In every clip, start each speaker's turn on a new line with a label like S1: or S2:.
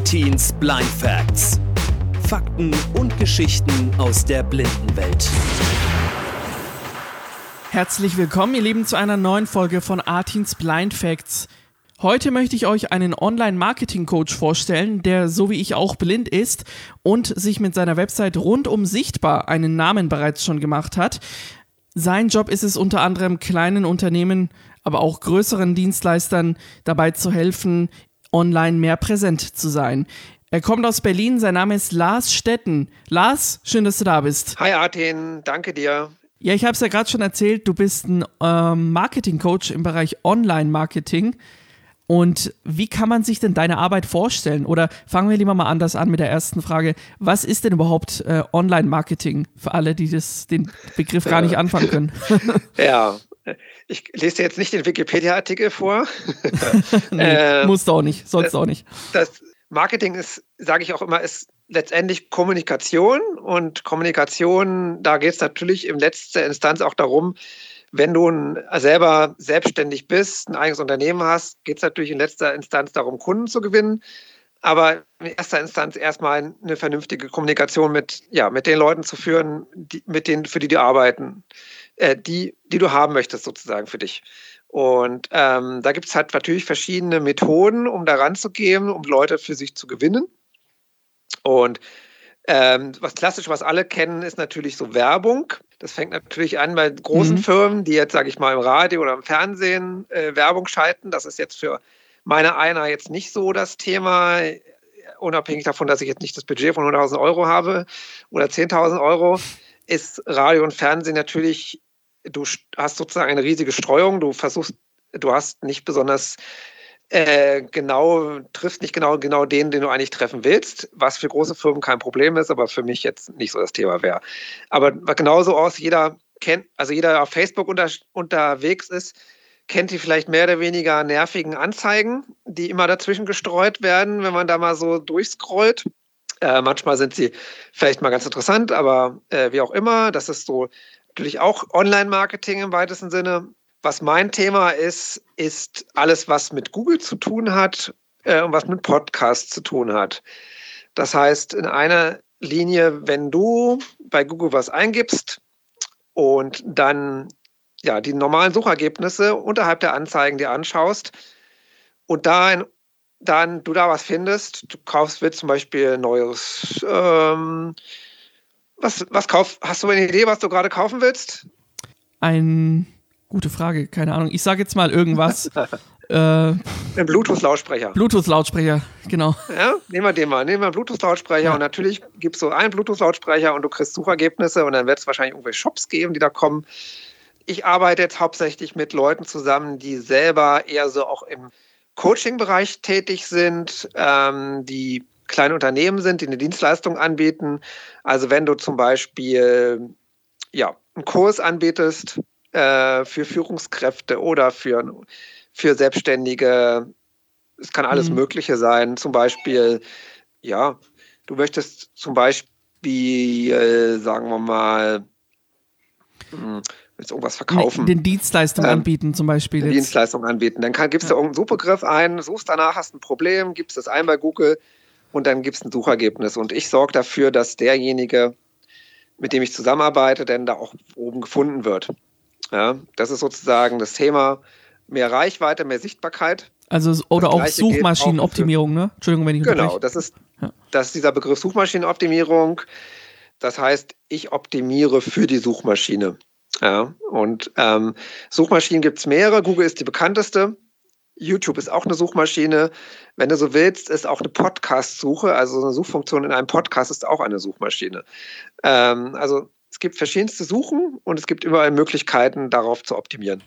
S1: Artins Blind Facts. Fakten und Geschichten aus der Blindenwelt.
S2: Herzlich willkommen, ihr Lieben, zu einer neuen Folge von Artins Blind Facts. Heute möchte ich euch einen Online-Marketing-Coach vorstellen, der so wie ich auch blind ist und sich mit seiner Website rundum sichtbar einen Namen bereits schon gemacht hat. Sein Job ist es unter anderem kleinen Unternehmen, aber auch größeren Dienstleistern dabei zu helfen, online mehr präsent zu sein. Er kommt aus Berlin, sein Name ist Lars Stetten. Lars, schön, dass du da bist.
S3: Hi Artin, danke dir.
S2: Ja, ich habe es ja gerade schon erzählt, du bist ein ähm, Marketing-Coach im Bereich Online-Marketing. Und wie kann man sich denn deine Arbeit vorstellen? Oder fangen wir lieber mal anders an mit der ersten Frage. Was ist denn überhaupt äh, Online-Marketing für alle, die das, den Begriff gar nicht anfangen können?
S3: ja, ich lese dir jetzt nicht den Wikipedia-Artikel vor.
S2: nee, äh, musst du auch nicht, sollst du auch nicht.
S3: Das Marketing ist, sage ich auch immer, ist letztendlich Kommunikation. Und Kommunikation, da geht es natürlich in letzter Instanz auch darum, wenn du selber selbstständig bist, ein eigenes Unternehmen hast, geht es natürlich in letzter Instanz darum, Kunden zu gewinnen. Aber in erster Instanz erstmal eine vernünftige Kommunikation mit, ja, mit den Leuten zu führen, die, mit denen, für die du arbeiten, äh, die, die du haben möchtest, sozusagen für dich. Und ähm, da gibt es halt natürlich verschiedene Methoden, um da ranzugehen, um Leute für sich zu gewinnen. Und ähm, was klassisch, was alle kennen, ist natürlich so Werbung. Das fängt natürlich an bei großen mhm. Firmen, die jetzt, sage ich mal, im Radio oder im Fernsehen äh, Werbung schalten. Das ist jetzt für meine einer jetzt nicht so das Thema, unabhängig davon, dass ich jetzt nicht das Budget von 100.000 Euro habe oder 10.000 Euro, ist Radio und Fernsehen natürlich, du hast sozusagen eine riesige Streuung. Du versuchst, du hast nicht besonders äh, genau, triffst nicht genau, genau den, den du eigentlich treffen willst, was für große Firmen kein Problem ist, aber für mich jetzt nicht so das Thema wäre. Aber genauso aus, jeder kennt, also jeder auf Facebook unter, unterwegs ist, kennt die vielleicht mehr oder weniger nervigen Anzeigen, die immer dazwischen gestreut werden, wenn man da mal so durchscrollt. Äh, manchmal sind sie vielleicht mal ganz interessant, aber äh, wie auch immer, das ist so natürlich auch Online-Marketing im weitesten Sinne. Was mein Thema ist, ist alles, was mit Google zu tun hat äh, und was mit Podcasts zu tun hat. Das heißt, in einer Linie, wenn du bei Google was eingibst und dann ja, die normalen Suchergebnisse unterhalb der Anzeigen dir anschaust und da dann du da was findest, du kaufst, willst zum Beispiel neues, ähm, was, was kauf, hast du eine Idee, was du gerade kaufen willst?
S2: Ein Gute Frage, keine Ahnung. Ich sage jetzt mal irgendwas.
S3: äh, Ein Bluetooth-Lautsprecher.
S2: Bluetooth-Lautsprecher, genau.
S3: Ja, nehmen wir den mal. Nehmen wir einen Bluetooth-Lautsprecher ja. und natürlich gibst du einen Bluetooth-Lautsprecher und du kriegst Suchergebnisse und dann wird es wahrscheinlich irgendwelche Shops geben, die da kommen. Ich arbeite jetzt hauptsächlich mit Leuten zusammen, die selber eher so auch im Coaching-Bereich tätig sind, ähm, die kleine Unternehmen sind, die eine Dienstleistung anbieten. Also wenn du zum Beispiel ja, einen Kurs anbietest, äh, für Führungskräfte oder für, für Selbstständige. Es kann alles mhm. Mögliche sein. Zum Beispiel, ja, du möchtest zum Beispiel, äh, sagen wir mal, hm, jetzt irgendwas verkaufen.
S2: Den Dienstleistung ähm, anbieten zum Beispiel.
S3: Jetzt. Dienstleistung anbieten. Dann kann, gibst ja. du irgendeinen Suchbegriff ein, suchst danach, hast ein Problem, gibst es ein bei Google und dann gibst ein Suchergebnis. Und ich sorge dafür, dass derjenige, mit dem ich zusammenarbeite, denn da auch oben gefunden wird. Ja, das ist sozusagen das Thema mehr Reichweite, mehr Sichtbarkeit.
S2: Also oder auch Suchmaschinenoptimierung, ne? Entschuldigung, wenn ich
S3: Genau, das ist, ja. das ist dieser Begriff Suchmaschinenoptimierung. Das heißt, ich optimiere für die Suchmaschine. Ja, und ähm, Suchmaschinen gibt es mehrere. Google ist die bekannteste. YouTube ist auch eine Suchmaschine. Wenn du so willst, ist auch eine Podcast-Suche, also eine Suchfunktion in einem Podcast ist auch eine Suchmaschine. Ähm, also es gibt verschiedenste Suchen und es gibt überall Möglichkeiten, darauf zu optimieren.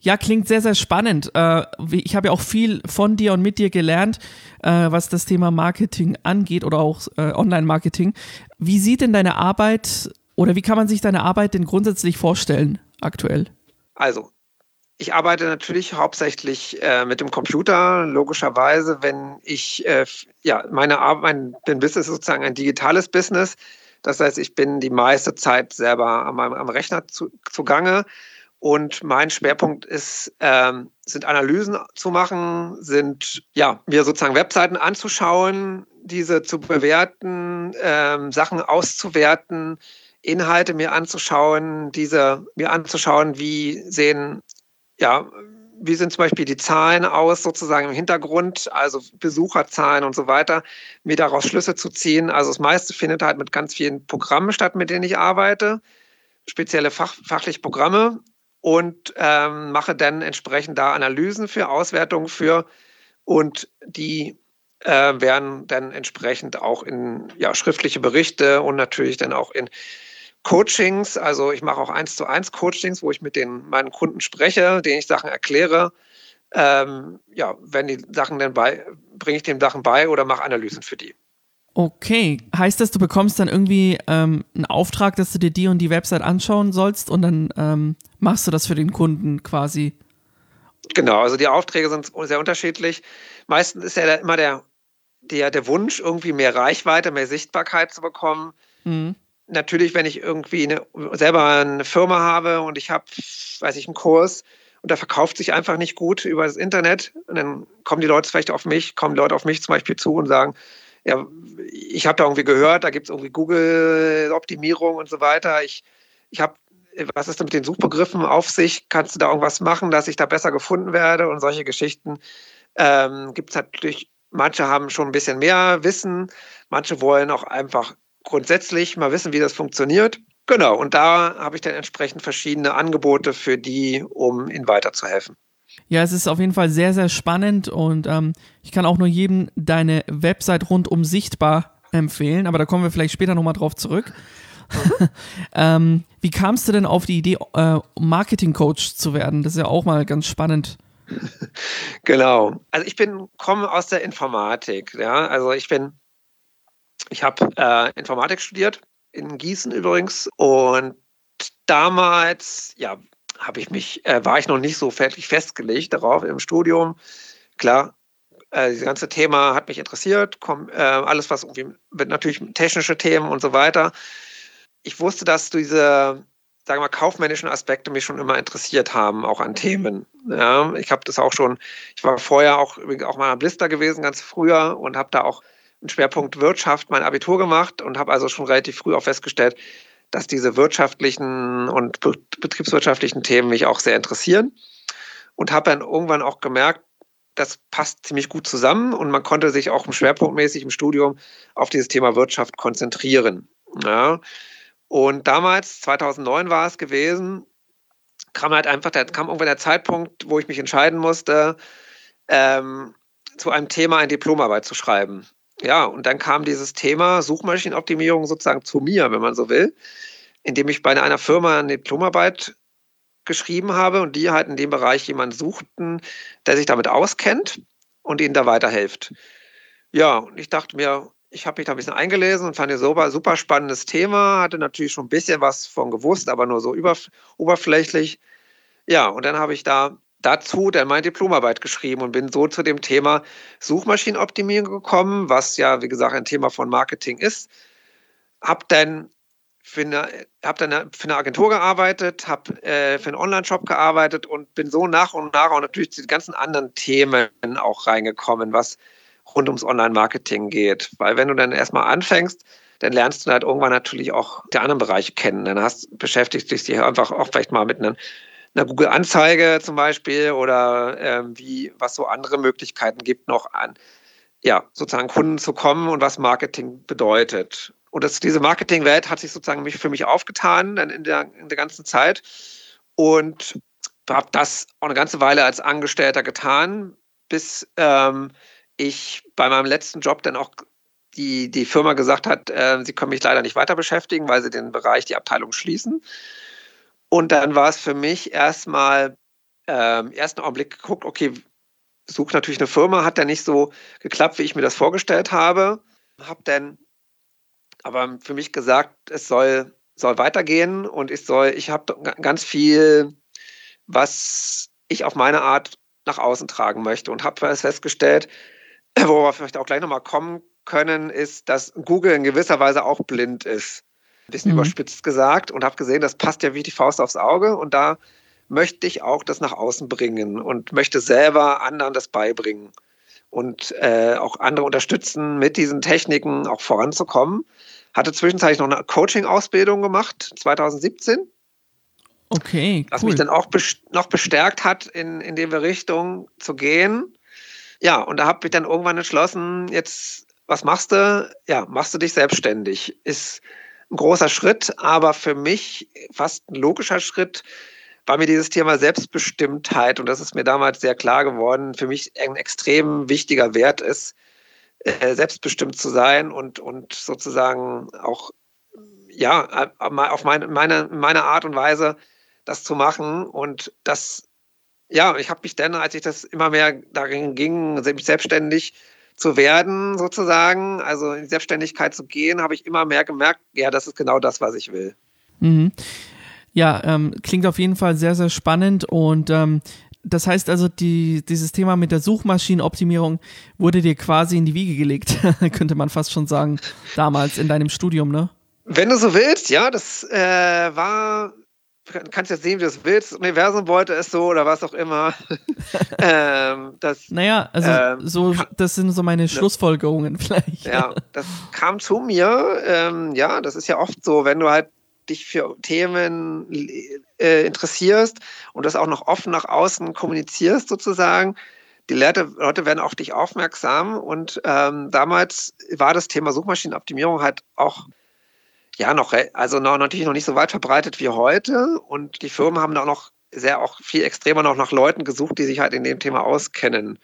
S2: Ja, klingt sehr, sehr spannend. Äh, ich habe ja auch viel von dir und mit dir gelernt, äh, was das Thema Marketing angeht oder auch äh, Online-Marketing. Wie sieht denn deine Arbeit oder wie kann man sich deine Arbeit denn grundsätzlich vorstellen aktuell?
S3: Also, ich arbeite natürlich hauptsächlich mit dem Computer, logischerweise, wenn ich, ja, meine Arbeit, mein Business ist sozusagen ein digitales Business. Das heißt, ich bin die meiste Zeit selber am, am Rechner zu, zugange. Und mein Schwerpunkt ist, ähm, sind Analysen zu machen, sind ja mir sozusagen Webseiten anzuschauen, diese zu bewerten, ähm, Sachen auszuwerten, Inhalte mir anzuschauen, diese mir anzuschauen, wie sehen, ja, wie sind zum Beispiel die Zahlen aus, sozusagen im Hintergrund, also Besucherzahlen und so weiter, mir daraus Schlüsse zu ziehen. Also das meiste findet halt mit ganz vielen Programmen statt, mit denen ich arbeite, spezielle Fach, fachliche Programme und ähm, mache dann entsprechend da Analysen für, Auswertungen für und die äh, werden dann entsprechend auch in ja, schriftliche Berichte und natürlich dann auch in Coachings. Also ich mache auch eins zu eins Coachings, wo ich mit den meinen Kunden spreche, denen ich Sachen erkläre. Ähm, ja, wenn die Sachen dann bei, bringe ich den Sachen bei oder mache Analysen für die.
S2: Okay, heißt das, du bekommst dann irgendwie ähm, einen Auftrag, dass du dir die und die Website anschauen sollst und dann ähm, machst du das für den Kunden quasi?
S3: Genau, also die Aufträge sind sehr unterschiedlich. Meistens ist ja immer der, der, der Wunsch, irgendwie mehr Reichweite, mehr Sichtbarkeit zu bekommen. Mhm. Natürlich, wenn ich irgendwie eine, selber eine Firma habe und ich habe, weiß ich, einen Kurs und der verkauft sich einfach nicht gut über das Internet, und dann kommen die Leute vielleicht auf mich, kommen Leute auf mich zum Beispiel zu und sagen, ja, ich habe da irgendwie gehört, da gibt es irgendwie Google-Optimierung und so weiter. Ich, ich habe was ist denn mit den Suchbegriffen auf sich? Kannst du da irgendwas machen, dass ich da besser gefunden werde? Und solche Geschichten ähm, gibt es natürlich. Manche haben schon ein bisschen mehr Wissen, manche wollen auch einfach grundsätzlich mal wissen, wie das funktioniert. Genau, und da habe ich dann entsprechend verschiedene Angebote für die, um ihnen weiterzuhelfen.
S2: Ja, es ist auf jeden Fall sehr, sehr spannend und ähm, ich kann auch nur jedem deine Website rundum sichtbar empfehlen, aber da kommen wir vielleicht später nochmal drauf zurück. ähm, wie kamst du denn auf die Idee, äh, Marketing-Coach zu werden? Das ist ja auch mal ganz spannend.
S3: Genau. Also ich bin komme aus der Informatik. Ja, also ich bin, ich habe äh, Informatik studiert in Gießen übrigens und damals, ja, habe ich mich, äh, war ich noch nicht so fertig festgelegt darauf im Studium. Klar, äh, das ganze Thema hat mich interessiert, komm, äh, alles was irgendwie mit natürlich technische Themen und so weiter ich wusste, dass diese, sagen wir mal, kaufmännischen Aspekte mich schon immer interessiert haben, auch an Themen. Ja, ich habe das auch schon, ich war vorher auch, auch mal am Blister gewesen, ganz früher, und habe da auch einen Schwerpunkt Wirtschaft mein Abitur gemacht und habe also schon relativ früh auch festgestellt, dass diese wirtschaftlichen und betriebswirtschaftlichen Themen mich auch sehr interessieren. Und habe dann irgendwann auch gemerkt, das passt ziemlich gut zusammen und man konnte sich auch schwerpunktmäßig im Studium auf dieses Thema Wirtschaft konzentrieren. Ja. Und damals, 2009 war es gewesen, kam halt einfach, da kam irgendwann der Zeitpunkt, wo ich mich entscheiden musste, ähm, zu einem Thema eine Diplomarbeit zu schreiben. Ja, und dann kam dieses Thema Suchmaschinenoptimierung sozusagen zu mir, wenn man so will, indem ich bei einer Firma eine Diplomarbeit geschrieben habe und die halt in dem Bereich jemanden suchten, der sich damit auskennt und ihnen da weiterhilft. Ja, und ich dachte mir, ich habe mich da ein bisschen eingelesen und fand es super, super spannendes Thema, hatte natürlich schon ein bisschen was von gewusst, aber nur so über, oberflächlich. Ja, und dann habe ich da dazu dann meine Diplomarbeit geschrieben und bin so zu dem Thema Suchmaschinenoptimierung gekommen, was ja, wie gesagt, ein Thema von Marketing ist. Habe dann für eine, hab dann für eine Agentur gearbeitet, habe äh, für einen Online-Shop gearbeitet und bin so nach und nach auch natürlich zu den ganzen anderen Themen auch reingekommen, was rund ums Online-Marketing geht. Weil wenn du dann erstmal anfängst, dann lernst du halt irgendwann natürlich auch die anderen Bereiche kennen. Dann hast, beschäftigst dich einfach auch vielleicht mal mit einer, einer Google-Anzeige zum Beispiel oder ähm, wie, was so andere Möglichkeiten gibt, noch an ja, sozusagen Kunden zu kommen und was Marketing bedeutet. Und das, diese Marketingwelt hat sich sozusagen für mich aufgetan in der, in der ganzen Zeit. Und habe das auch eine ganze Weile als Angestellter getan, bis ähm, ich bei meinem letzten Job dann auch die, die Firma gesagt hat, äh, sie können mich leider nicht weiter beschäftigen, weil sie den Bereich, die Abteilung schließen. Und dann war es für mich erstmal äh, im ersten Augenblick geguckt, okay, suche natürlich eine Firma, hat dann nicht so geklappt, wie ich mir das vorgestellt habe. Habe dann aber für mich gesagt, es soll, soll weitergehen und ich soll, ich habe ganz viel, was ich auf meine Art nach außen tragen möchte und habe festgestellt, wo wir vielleicht auch gleich nochmal kommen können, ist, dass Google in gewisser Weise auch blind ist. Ein bisschen mhm. überspitzt gesagt und habe gesehen, das passt ja wie die Faust aufs Auge und da möchte ich auch das nach außen bringen und möchte selber anderen das beibringen. und äh, auch andere unterstützen, mit diesen Techniken auch voranzukommen. Hatte zwischenzeitlich noch eine Coaching-Ausbildung gemacht, 2017.
S2: Okay,
S3: cool. Was mich dann auch noch bestärkt hat, in, in die Richtung zu gehen. Ja, und da habe ich dann irgendwann entschlossen, jetzt, was machst du? Ja, machst du dich selbstständig. Ist ein großer Schritt, aber für mich fast ein logischer Schritt, war mir dieses Thema Selbstbestimmtheit, und das ist mir damals sehr klar geworden, für mich ein extrem wichtiger Wert ist, äh, selbstbestimmt zu sein und, und sozusagen auch ja, auf meine, meine, meine Art und Weise das zu machen. Und das, ja, ich habe mich dann, als ich das immer mehr darin ging, selbstständig zu werden, sozusagen, also in die Selbstständigkeit zu gehen, habe ich immer mehr gemerkt, ja, das ist genau das, was ich will.
S2: Mhm. Ja, ähm, klingt auf jeden Fall sehr, sehr spannend und ähm, das heißt also, die, dieses Thema mit der Suchmaschinenoptimierung wurde dir quasi in die Wiege gelegt, könnte man fast schon sagen, damals in deinem Studium, ne?
S3: Wenn du so willst, ja, das äh, war, kannst jetzt sehen, wie du es willst. Das Universum wollte es so oder was auch immer.
S2: ähm, das, naja, also ähm, so, das sind so meine ne. Schlussfolgerungen vielleicht.
S3: Ja, das kam zu mir. Ähm, ja, das ist ja oft so, wenn du halt dich für Themen äh, interessierst und das auch noch offen nach außen kommunizierst sozusagen, die Leute, Leute werden auf dich aufmerksam und ähm, damals war das Thema Suchmaschinenoptimierung halt auch ja noch, also noch, natürlich noch nicht so weit verbreitet wie heute und die Firmen haben da auch noch sehr auch viel extremer noch nach Leuten gesucht, die sich halt in dem Thema auskennen.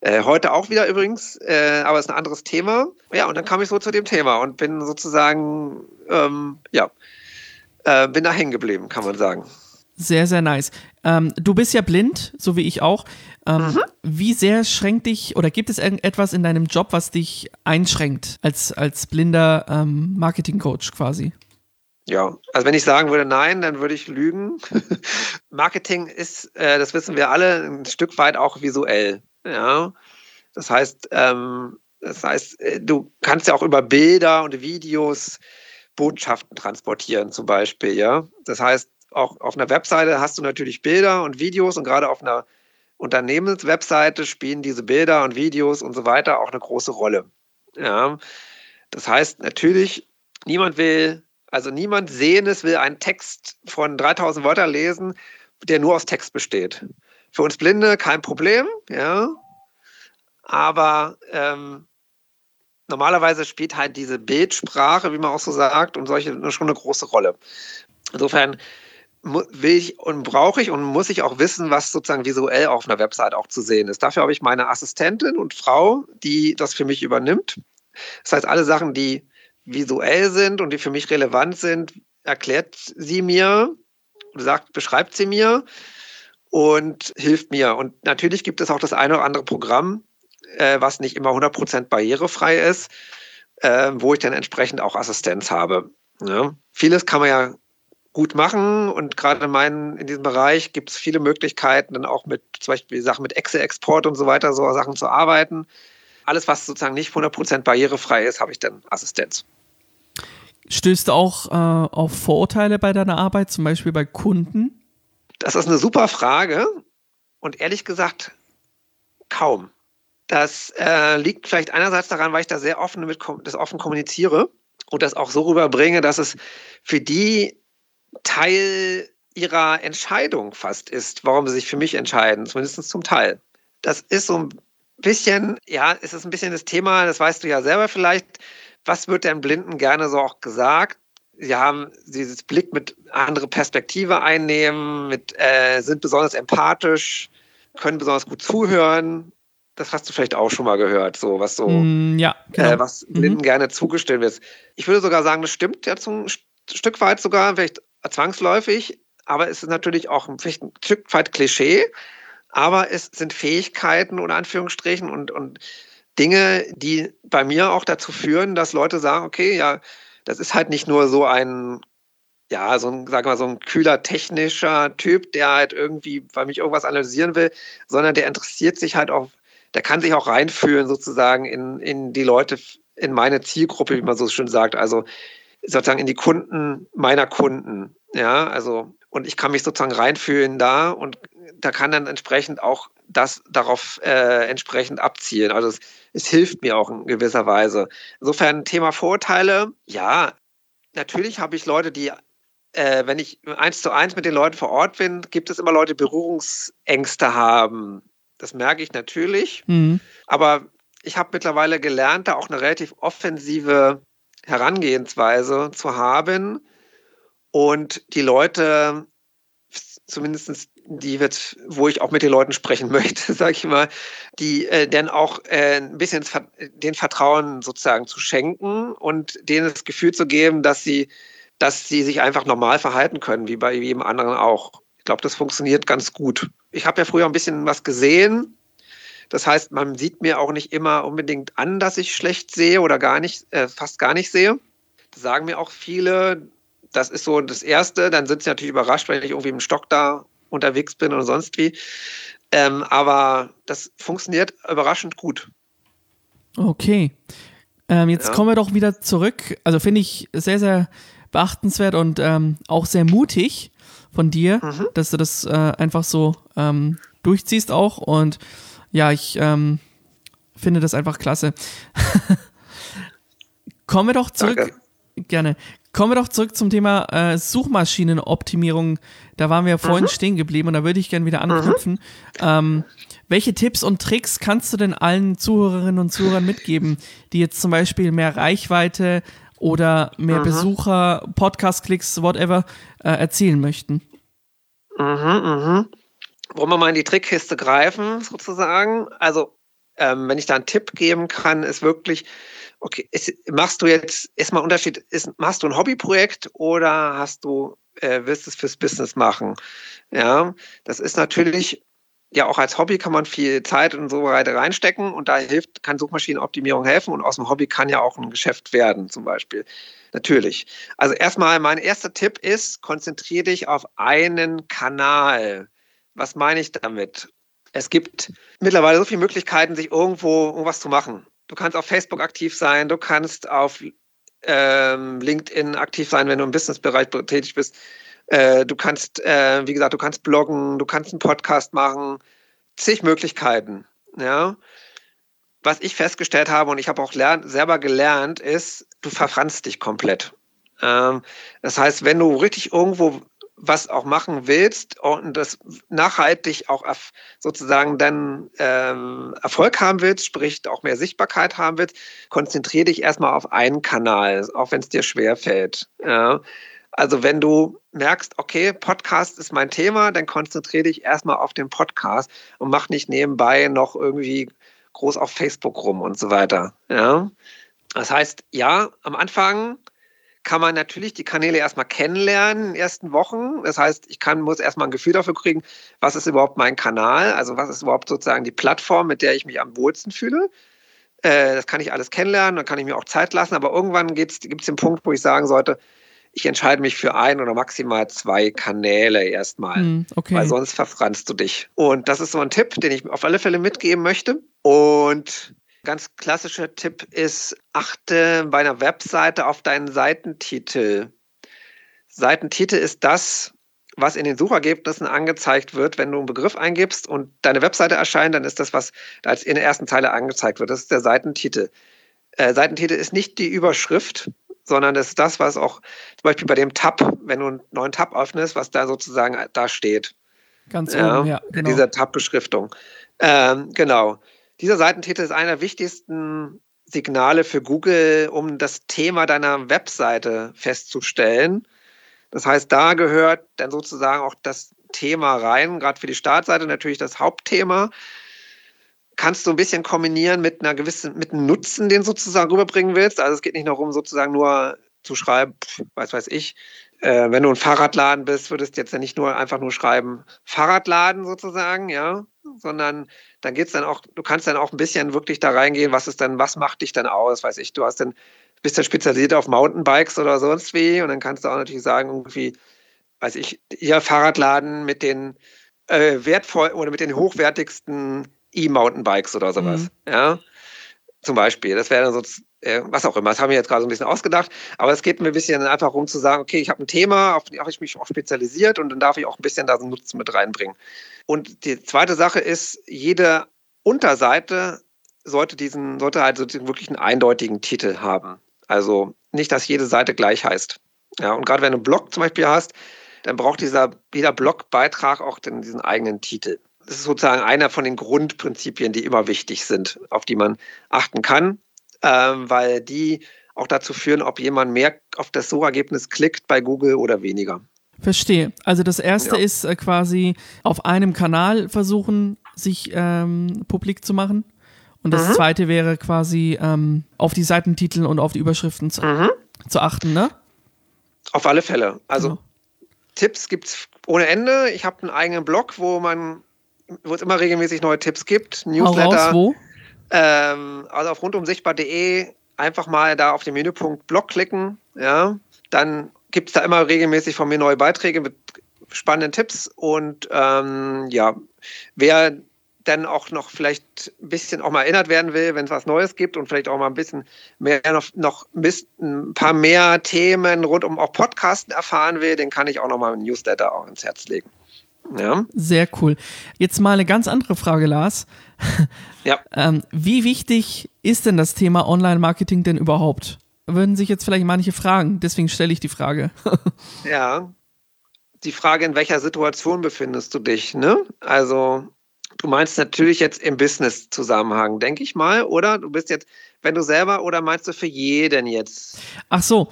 S3: Äh, heute auch wieder übrigens, äh, aber ist ein anderes Thema. Ja, und dann kam ich so zu dem Thema und bin sozusagen, ähm, ja, äh, bin da hängen geblieben, kann man sagen.
S2: Sehr, sehr nice. Ähm, du bist ja blind, so wie ich auch. Ähm, mhm. Wie sehr schränkt dich oder gibt es etwas in deinem Job, was dich einschränkt als, als blinder ähm, Marketingcoach quasi?
S3: Ja, also wenn ich sagen würde nein, dann würde ich lügen. Marketing ist, äh, das wissen wir alle, ein Stück weit auch visuell. Ja, das heißt, ähm, das heißt, äh, du kannst ja auch über Bilder und Videos Botschaften transportieren zum Beispiel, ja. Das heißt, auch auf einer Webseite hast du natürlich Bilder und Videos und gerade auf einer Unternehmenswebseite spielen diese Bilder und Videos und so weiter auch eine große Rolle. Ja. Das heißt natürlich, niemand will, also niemand Sehendes will einen Text von 3000 Wörtern lesen, der nur aus Text besteht. Für uns Blinde kein Problem, ja. Aber ähm, normalerweise spielt halt diese Bildsprache, wie man auch so sagt, und solche schon eine große Rolle. Insofern will ich und brauche ich und muss ich auch wissen, was sozusagen visuell auf einer Website auch zu sehen ist. Dafür habe ich meine Assistentin und Frau, die das für mich übernimmt. Das heißt, alle Sachen, die visuell sind und die für mich relevant sind, erklärt sie mir, sagt, beschreibt sie mir und hilft mir. Und natürlich gibt es auch das eine oder andere Programm, äh, was nicht immer 100% barrierefrei ist, äh, wo ich dann entsprechend auch Assistenz habe. Ja. Vieles kann man ja gut machen und gerade in, meinen, in diesem Bereich gibt es viele Möglichkeiten, dann auch mit zum Beispiel Sachen mit Excel-Export und so weiter, so Sachen zu arbeiten. Alles, was sozusagen nicht 100% barrierefrei ist, habe ich dann Assistenz.
S2: Stößt du auch äh, auf Vorurteile bei deiner Arbeit, zum Beispiel bei Kunden?
S3: Das ist eine super Frage und ehrlich gesagt kaum. Das äh, liegt vielleicht einerseits daran, weil ich da sehr offen mit das offen kommuniziere und das auch so rüberbringe, dass es für die Teil ihrer Entscheidung fast ist, warum sie sich für mich entscheiden, zumindest zum Teil. Das ist so ein bisschen, ja, ist es ein bisschen das Thema, das weißt du ja selber vielleicht, was wird denn Blinden gerne so auch gesagt? Sie haben dieses Blick mit andere Perspektive einnehmen, mit, äh, sind besonders empathisch, können besonders gut zuhören, das hast du vielleicht auch schon mal gehört, so was so,
S2: mm, ja, genau.
S3: äh, was Blinden mhm. gerne zugestellt wird. Ich würde sogar sagen, das stimmt ja zum Stück weit sogar, vielleicht zwangsläufig, aber es ist natürlich auch vielleicht ein Stück weit Klischee, aber es sind Fähigkeiten und Anführungsstrichen und, und Dinge, die bei mir auch dazu führen, dass Leute sagen, okay, ja, das ist halt nicht nur so ein ja, so ein, sag mal, so ein kühler technischer Typ, der halt irgendwie bei mich irgendwas analysieren will, sondern der interessiert sich halt auch der kann sich auch reinfühlen sozusagen in, in die Leute, in meine Zielgruppe, wie man so schön sagt, also sozusagen in die Kunden meiner Kunden. Ja, also, und ich kann mich sozusagen reinfühlen da und da kann dann entsprechend auch das darauf äh, entsprechend abzielen. Also es, es hilft mir auch in gewisser Weise. Insofern Thema Vorurteile, ja, natürlich habe ich Leute, die äh, wenn ich eins zu eins mit den Leuten vor Ort bin, gibt es immer Leute, die Berührungsängste haben. Das merke ich natürlich. Mhm. Aber ich habe mittlerweile gelernt, da auch eine relativ offensive Herangehensweise zu haben und die Leute, zumindest die wird, wo ich auch mit den Leuten sprechen möchte, sage ich mal, die äh, dann auch äh, ein bisschen den Vertrauen sozusagen zu schenken und denen das Gefühl zu geben, dass sie, dass sie sich einfach normal verhalten können, wie bei jedem anderen auch. Ich glaube, das funktioniert ganz gut. Ich habe ja früher ein bisschen was gesehen. Das heißt, man sieht mir auch nicht immer unbedingt an, dass ich schlecht sehe oder gar nicht, äh, fast gar nicht sehe. Das sagen mir auch viele. Das ist so das Erste. Dann sind sie natürlich überrascht, wenn ich irgendwie im Stock da unterwegs bin oder sonst wie. Ähm, aber das funktioniert überraschend gut.
S2: Okay. Ähm, jetzt ja. kommen wir doch wieder zurück. Also finde ich sehr, sehr beachtenswert und ähm, auch sehr mutig von dir, mhm. dass du das äh, einfach so ähm, durchziehst auch. Und ja, ich ähm, finde das einfach klasse. kommen wir doch zurück. Danke. Gerne. Kommen wir doch zurück zum Thema äh, Suchmaschinenoptimierung. Da waren wir ja vorhin mhm. stehen geblieben und da würde ich gerne wieder anknüpfen. Mhm. Ähm, welche Tipps und Tricks kannst du denn allen Zuhörerinnen und Zuhörern mitgeben, die jetzt zum Beispiel mehr Reichweite oder mehr mhm. Besucher, Podcast-Klicks, whatever, äh, erzielen möchten?
S3: Mhm, mhm. Wollen wir mal in die Trickkiste greifen, sozusagen? Also, ähm, wenn ich da einen Tipp geben kann, ist wirklich, okay, ist, machst du jetzt erstmal Unterschied, ist, machst du ein Hobbyprojekt oder hast du, äh, willst es fürs Business machen? Ja, das ist natürlich, ja, auch als Hobby kann man viel Zeit und so weiter reinstecken und da hilft, kann Suchmaschinenoptimierung helfen und aus dem Hobby kann ja auch ein Geschäft werden, zum Beispiel. Natürlich. Also erstmal, mein erster Tipp ist, konzentriere dich auf einen Kanal. Was meine ich damit? Es gibt mittlerweile so viele Möglichkeiten, sich irgendwo irgendwas zu machen. Du kannst auf Facebook aktiv sein, du kannst auf ähm, LinkedIn aktiv sein, wenn du im Businessbereich tätig bist. Äh, du kannst, äh, wie gesagt, du kannst bloggen, du kannst einen Podcast machen, zig Möglichkeiten. Ja. Was ich festgestellt habe und ich habe auch selber gelernt, ist, du verfranst dich komplett. Ähm, das heißt, wenn du richtig irgendwo was auch machen willst und das nachhaltig auch sozusagen dann ähm, Erfolg haben willst, sprich auch mehr Sichtbarkeit haben willst, konzentriere dich erstmal auf einen Kanal, auch wenn es dir schwer fällt. Ja. Also wenn du merkst, okay, Podcast ist mein Thema, dann konzentriere dich erstmal auf den Podcast und mach nicht nebenbei noch irgendwie groß auf Facebook rum und so weiter. Ja. Das heißt, ja, am Anfang kann man natürlich die Kanäle erstmal kennenlernen in den ersten Wochen. Das heißt, ich kann, muss erstmal ein Gefühl dafür kriegen, was ist überhaupt mein Kanal, also was ist überhaupt sozusagen die Plattform, mit der ich mich am wohlsten fühle. Äh, das kann ich alles kennenlernen, dann kann ich mir auch Zeit lassen, aber irgendwann gibt es den Punkt, wo ich sagen sollte, ich entscheide mich für ein oder maximal zwei Kanäle erstmal, hm, okay. weil sonst verfranst du dich. Und das ist so ein Tipp, den ich auf alle Fälle mitgeben möchte. Und Ganz klassischer Tipp ist, achte bei einer Webseite auf deinen Seitentitel. Seitentitel ist das, was in den Suchergebnissen angezeigt wird, wenn du einen Begriff eingibst und deine Webseite erscheint, dann ist das, was als in der ersten Zeile angezeigt wird. Das ist der Seitentitel. Äh, Seitentitel ist nicht die Überschrift, sondern das ist das, was auch zum Beispiel bei dem Tab, wenn du einen neuen Tab öffnest, was da sozusagen da steht.
S2: Ganz oben, ja.
S3: Genau. Dieser Tab-Beschriftung. Ähm, genau. Dieser Seitentitel ist einer der wichtigsten Signale für Google, um das Thema deiner Webseite festzustellen. Das heißt, da gehört dann sozusagen auch das Thema rein, gerade für die Startseite natürlich das Hauptthema. Kannst du ein bisschen kombinieren mit einer gewissen, mit einem Nutzen, den du sozusagen rüberbringen willst. Also es geht nicht nur darum, sozusagen nur zu schreiben, weiß weiß ich, äh, wenn du ein Fahrradladen bist, würdest du jetzt ja nicht nur einfach nur schreiben, Fahrradladen sozusagen, ja, sondern dann geht's dann auch, du kannst dann auch ein bisschen wirklich da reingehen, was ist dann, was macht dich dann aus, weiß ich, du hast dann, bist dann spezialisiert auf Mountainbikes oder sonst wie und dann kannst du auch natürlich sagen, irgendwie, weiß ich, ihr Fahrradladen mit den äh, wertvoll oder mit den hochwertigsten E-Mountainbikes oder sowas, mhm. ja. Zum Beispiel. Das wäre dann so, äh, was auch immer. Das haben wir jetzt gerade so ein bisschen ausgedacht. Aber es geht mir ein bisschen einfach darum zu sagen, okay, ich habe ein Thema, auf das ich mich auch spezialisiert und dann darf ich auch ein bisschen da so einen Nutzen mit reinbringen. Und die zweite Sache ist, jede Unterseite sollte diesen, sollte halt wirklich einen eindeutigen Titel haben. Also nicht, dass jede Seite gleich heißt. Ja, und gerade wenn du einen Blog zum Beispiel hast, dann braucht dieser, jeder Blogbeitrag auch den, diesen eigenen Titel. Das ist sozusagen einer von den Grundprinzipien, die immer wichtig sind, auf die man achten kann, ähm, weil die auch dazu führen, ob jemand mehr auf das Suchergebnis klickt bei Google oder weniger.
S2: Verstehe. Also das erste ja. ist äh, quasi auf einem Kanal versuchen, sich ähm, publik zu machen. Und das mhm. zweite wäre quasi ähm, auf die Seitentitel und auf die Überschriften zu, mhm. zu achten, ne?
S3: Auf alle Fälle. Also genau. Tipps gibt es ohne Ende. Ich habe einen eigenen Blog, wo man, wo es immer regelmäßig neue Tipps gibt. Newsletter.
S2: Raus, wo?
S3: Ähm, also auf rundumsichtbar.de einfach mal da auf den Menüpunkt Blog klicken. Ja, dann gibt es da immer regelmäßig von mir neue Beiträge mit spannenden Tipps und ähm, ja, wer dann auch noch vielleicht ein bisschen auch mal erinnert werden will, wenn es was Neues gibt und vielleicht auch mal ein bisschen mehr noch, noch ein paar mehr Themen rund um auch Podcasten erfahren will, den kann ich auch noch mal ein Newsletter auch ins Herz legen. Ja.
S2: Sehr cool. Jetzt mal eine ganz andere Frage, Lars.
S3: Ja.
S2: ähm, wie wichtig ist denn das Thema Online-Marketing denn überhaupt? Würden sich jetzt vielleicht manche fragen, deswegen stelle ich die Frage.
S3: ja. Die Frage, in welcher Situation befindest du dich, ne? Also, Du meinst natürlich jetzt im Business-Zusammenhang, denke ich mal, oder? Du bist jetzt, wenn du selber, oder meinst du für jeden jetzt?
S2: Ach so,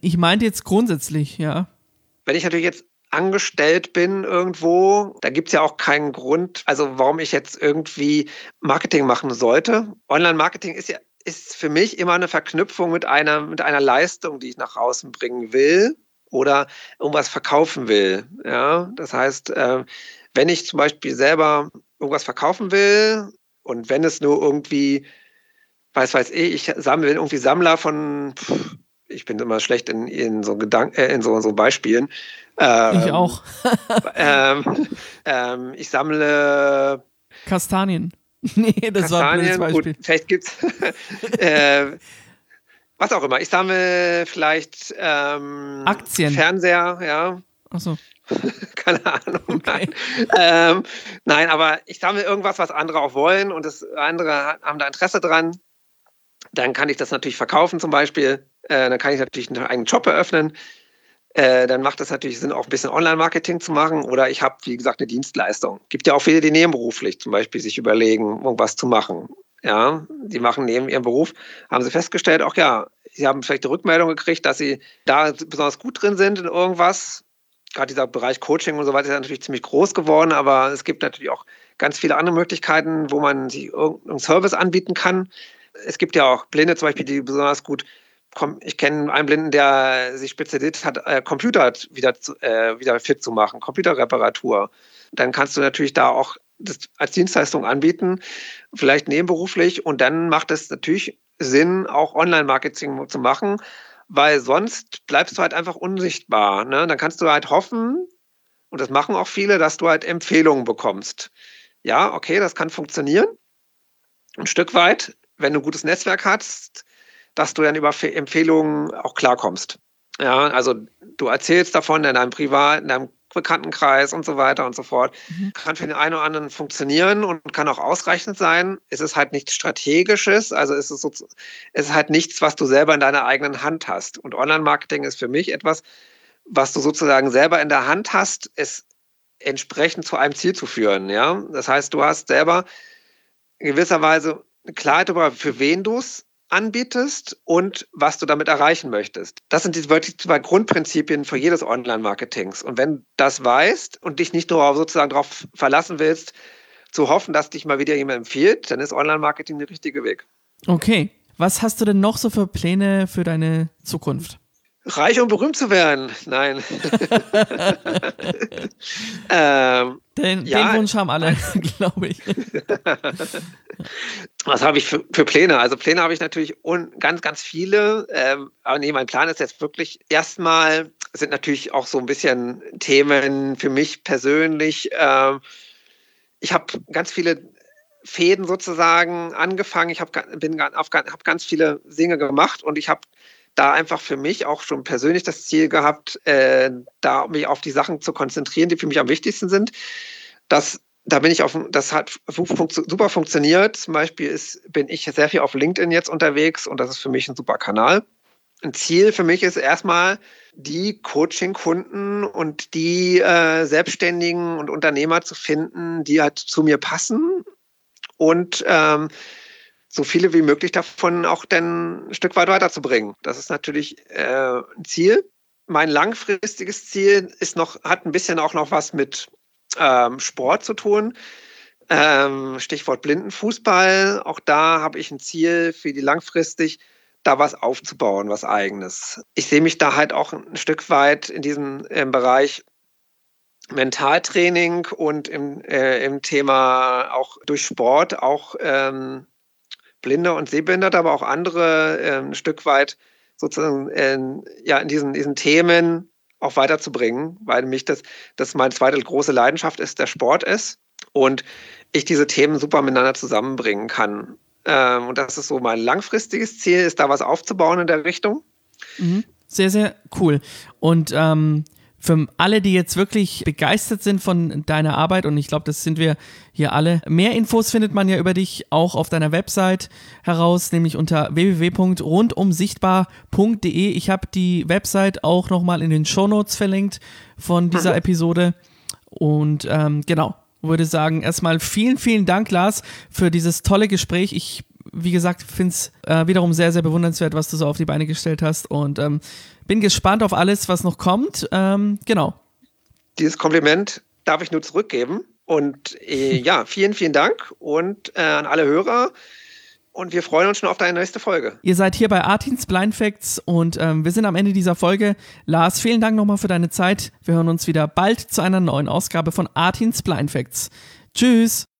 S2: ich meinte jetzt grundsätzlich, ja.
S3: Wenn ich natürlich jetzt angestellt bin irgendwo, da gibt es ja auch keinen Grund, also warum ich jetzt irgendwie Marketing machen sollte. Online-Marketing ist ja ist für mich immer eine Verknüpfung mit einer, mit einer Leistung, die ich nach außen bringen will oder irgendwas verkaufen will. Ja, das heißt, äh, wenn ich zum Beispiel selber irgendwas verkaufen will und wenn es nur irgendwie, weiß weiß ich, ich sammle irgendwie Sammler von, ich bin immer schlecht in, in so Gedanken, äh, in so, so Beispielen.
S2: Ähm, ich auch.
S3: ähm, ähm, ich sammle
S2: Kastanien. nee, das Kastanien, war ein Beispiel.
S3: Gut, vielleicht gibt's äh, was auch immer. Ich sammle vielleicht ähm,
S2: Aktien.
S3: Fernseher, ja.
S2: Achso.
S3: Keine Ahnung. Okay. Nein. Ähm, nein, aber ich sammle irgendwas, was andere auch wollen und das andere haben da Interesse dran. Dann kann ich das natürlich verkaufen zum Beispiel. Äh, dann kann ich natürlich einen eigenen Job eröffnen. Äh, dann macht es natürlich Sinn, auch ein bisschen Online-Marketing zu machen. Oder ich habe, wie gesagt, eine Dienstleistung. Gibt ja auch viele, die nebenberuflich zum Beispiel sich überlegen, irgendwas zu machen. Ja, die machen neben ihrem Beruf, haben sie festgestellt, auch ja, sie haben vielleicht die Rückmeldung gekriegt, dass sie da besonders gut drin sind in irgendwas, gerade dieser Bereich Coaching und so weiter ist natürlich ziemlich groß geworden, aber es gibt natürlich auch ganz viele andere Möglichkeiten, wo man sich irgendeinen Service anbieten kann. Es gibt ja auch Blinde zum Beispiel, die besonders gut ich kenne einen Blinden, der sich spezialisiert hat, äh, Computer wieder, äh, wieder fit zu machen, Computerreparatur. Dann kannst du natürlich da auch das als Dienstleistung anbieten, vielleicht nebenberuflich. Und dann macht es natürlich Sinn, auch Online-Marketing zu machen, weil sonst bleibst du halt einfach unsichtbar. Ne? Dann kannst du halt hoffen, und das machen auch viele, dass du halt Empfehlungen bekommst. Ja, okay, das kann funktionieren. Ein Stück weit, wenn du ein gutes Netzwerk hast, dass du dann über Empfehlungen auch klarkommst. Ja, also du erzählst davon in deinem Privat, in deinem Bekanntenkreis und so weiter und so fort. Mhm. Kann für den einen oder anderen funktionieren und kann auch ausreichend sein. Es ist halt nichts Strategisches, also es ist, so, es ist halt nichts, was du selber in deiner eigenen Hand hast. Und Online-Marketing ist für mich etwas, was du sozusagen selber in der Hand hast, es entsprechend zu einem Ziel zu führen. Ja? Das heißt, du hast selber in gewisser Weise Klarheit darüber, für wen du es anbietest und was du damit erreichen möchtest. Das sind die wirklich zwei Grundprinzipien für jedes Online-Marketings. Und wenn du das weißt und dich nicht nur sozusagen darauf verlassen willst, zu hoffen, dass dich mal wieder jemand empfiehlt, dann ist Online-Marketing der richtige Weg.
S2: Okay. Was hast du denn noch so für Pläne für deine Zukunft?
S3: Reich und berühmt zu werden. Nein. ähm,
S2: den, ja, den, Wunsch haben alle, glaube ich.
S3: Was habe ich für, für, Pläne? Also Pläne habe ich natürlich ganz, ganz viele. Ähm, aber nee, mein Plan ist jetzt wirklich erstmal, sind natürlich auch so ein bisschen Themen für mich persönlich. Ähm, ich habe ganz viele Fäden sozusagen angefangen. Ich habe hab ganz viele Dinge gemacht und ich habe da einfach für mich auch schon persönlich das Ziel gehabt, äh, da mich auf die Sachen zu konzentrieren, die für mich am wichtigsten sind. Das, da bin ich auf, das hat super funktioniert. Zum Beispiel ist, bin ich sehr viel auf LinkedIn jetzt unterwegs und das ist für mich ein super Kanal. Ein Ziel für mich ist erstmal, die Coaching-Kunden und die äh, Selbstständigen und Unternehmer zu finden, die halt zu mir passen und ähm, so viele wie möglich davon auch dann ein Stück weit weiterzubringen. Das ist natürlich äh, ein Ziel. Mein langfristiges Ziel ist noch, hat ein bisschen auch noch was mit ähm, Sport zu tun. Ähm, Stichwort Blindenfußball. Auch da habe ich ein Ziel für die langfristig da was aufzubauen, was eigenes. Ich sehe mich da halt auch ein Stück weit in diesem Bereich Mentaltraining und im, äh, im Thema auch durch Sport auch ähm, Blinde und Sehbehinderte, aber auch andere äh, ein Stück weit sozusagen äh, ja, in diesen, diesen Themen auch weiterzubringen, weil mich das, das meine zweite große Leidenschaft ist, der Sport ist und ich diese Themen super miteinander zusammenbringen kann. Ähm, und das ist so mein langfristiges Ziel, ist da was aufzubauen in der Richtung.
S2: Mhm. Sehr, sehr cool. Und ähm, für alle, die jetzt wirklich begeistert sind von deiner Arbeit, und ich glaube, das sind wir hier alle, mehr Infos findet man ja über dich auch auf deiner Website heraus, nämlich unter www.rundumsichtbar.de. Ich habe die Website auch nochmal in den Shownotes verlinkt von dieser mhm. Episode. Und ähm, genau, würde sagen, erstmal vielen, vielen Dank, Lars, für dieses tolle Gespräch. Ich, wie gesagt, finde es äh, wiederum sehr, sehr bewundernswert, was du so auf die Beine gestellt hast und ähm, bin gespannt auf alles, was noch kommt. Ähm, genau.
S3: Dieses Kompliment darf ich nur zurückgeben. Und äh, ja, vielen, vielen Dank und äh, an alle Hörer und wir freuen uns schon auf deine nächste Folge.
S2: Ihr seid hier bei Artins Blind Facts und ähm, wir sind am Ende dieser Folge. Lars, vielen Dank nochmal für deine Zeit. Wir hören uns wieder bald zu einer neuen Ausgabe von Artins Blind Facts. Tschüss!